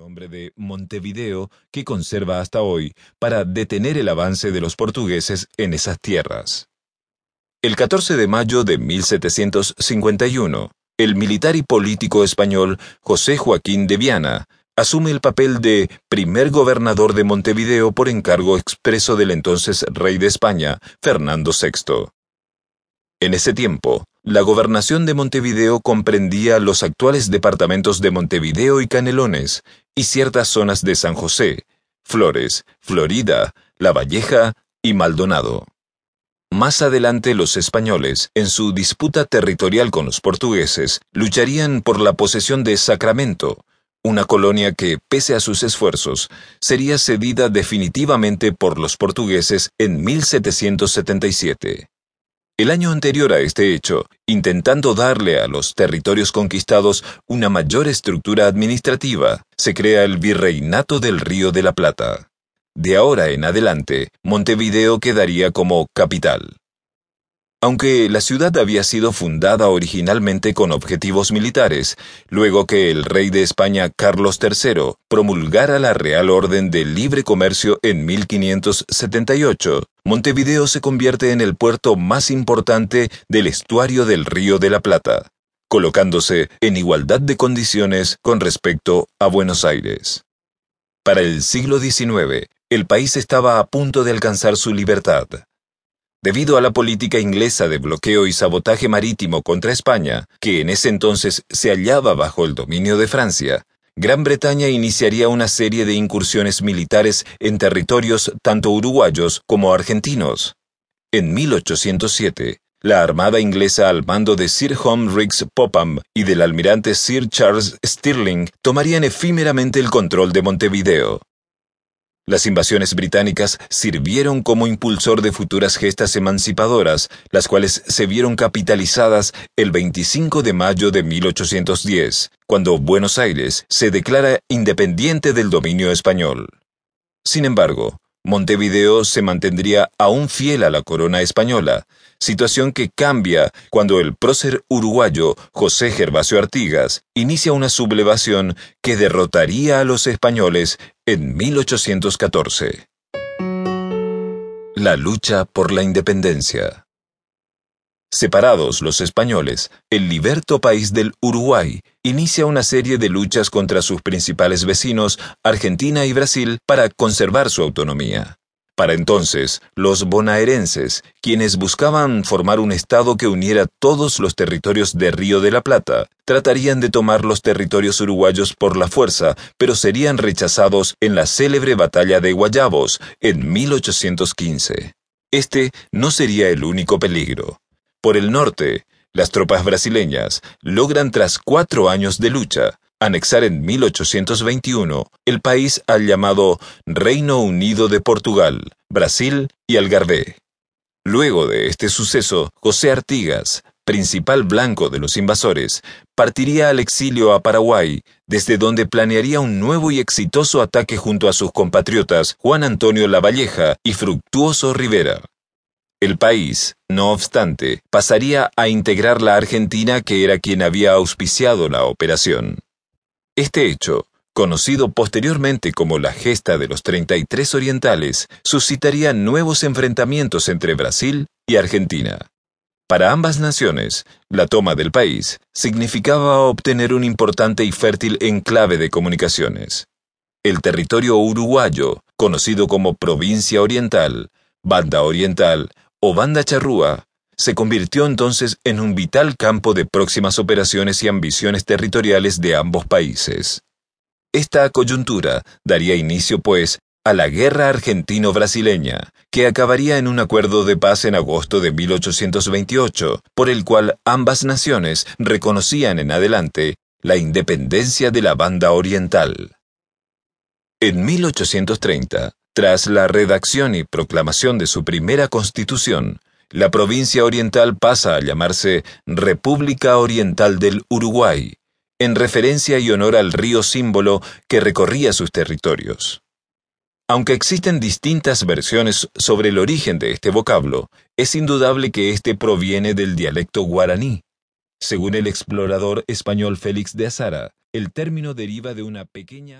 nombre de Montevideo que conserva hasta hoy para detener el avance de los portugueses en esas tierras. El 14 de mayo de 1751, el militar y político español José Joaquín de Viana asume el papel de primer gobernador de Montevideo por encargo expreso del entonces rey de España, Fernando VI. En ese tiempo, la gobernación de Montevideo comprendía los actuales departamentos de Montevideo y Canelones y ciertas zonas de San José, Flores, Florida, La Valleja y Maldonado. Más adelante los españoles, en su disputa territorial con los portugueses, lucharían por la posesión de Sacramento, una colonia que, pese a sus esfuerzos, sería cedida definitivamente por los portugueses en 1777. El año anterior a este hecho, intentando darle a los territorios conquistados una mayor estructura administrativa, se crea el Virreinato del Río de la Plata. De ahora en adelante, Montevideo quedaría como capital. Aunque la ciudad había sido fundada originalmente con objetivos militares, luego que el rey de España Carlos III promulgara la Real Orden de Libre Comercio en 1578, Montevideo se convierte en el puerto más importante del estuario del Río de la Plata, colocándose en igualdad de condiciones con respecto a Buenos Aires. Para el siglo XIX, el país estaba a punto de alcanzar su libertad. Debido a la política inglesa de bloqueo y sabotaje marítimo contra España, que en ese entonces se hallaba bajo el dominio de Francia, Gran Bretaña iniciaría una serie de incursiones militares en territorios tanto uruguayos como argentinos. En 1807, la Armada inglesa al mando de Sir Home Riggs Popham y del almirante Sir Charles Stirling tomarían efímeramente el control de Montevideo. Las invasiones británicas sirvieron como impulsor de futuras gestas emancipadoras, las cuales se vieron capitalizadas el 25 de mayo de 1810, cuando Buenos Aires se declara independiente del dominio español. Sin embargo, Montevideo se mantendría aún fiel a la corona española, situación que cambia cuando el prócer uruguayo José Gervasio Artigas inicia una sublevación que derrotaría a los españoles en 1814. La lucha por la independencia. Separados los españoles, el liberto país del Uruguay inicia una serie de luchas contra sus principales vecinos, Argentina y Brasil, para conservar su autonomía. Para entonces, los bonaerenses, quienes buscaban formar un Estado que uniera todos los territorios de Río de la Plata, tratarían de tomar los territorios uruguayos por la fuerza, pero serían rechazados en la célebre batalla de Guayabos en 1815. Este no sería el único peligro. Por el norte, las tropas brasileñas logran tras cuatro años de lucha anexar en 1821 el país al llamado Reino Unido de Portugal, Brasil y Algarve. Luego de este suceso, José Artigas, principal blanco de los invasores, partiría al exilio a Paraguay, desde donde planearía un nuevo y exitoso ataque junto a sus compatriotas Juan Antonio Lavalleja y Fructuoso Rivera. El país, no obstante, pasaría a integrar la Argentina que era quien había auspiciado la operación. Este hecho, conocido posteriormente como la gesta de los 33 orientales, suscitaría nuevos enfrentamientos entre Brasil y Argentina. Para ambas naciones, la toma del país significaba obtener un importante y fértil enclave de comunicaciones. El territorio uruguayo, conocido como Provincia Oriental, Banda Oriental o Banda Charrúa, se convirtió entonces en un vital campo de próximas operaciones y ambiciones territoriales de ambos países. Esta coyuntura daría inicio, pues, a la Guerra Argentino-Brasileña, que acabaría en un acuerdo de paz en agosto de 1828, por el cual ambas naciones reconocían en adelante la independencia de la banda oriental. En 1830, tras la redacción y proclamación de su primera constitución, la provincia oriental pasa a llamarse República Oriental del Uruguay, en referencia y honor al río símbolo que recorría sus territorios. Aunque existen distintas versiones sobre el origen de este vocablo, es indudable que éste proviene del dialecto guaraní. Según el explorador español Félix de Azara, el término deriva de una pequeña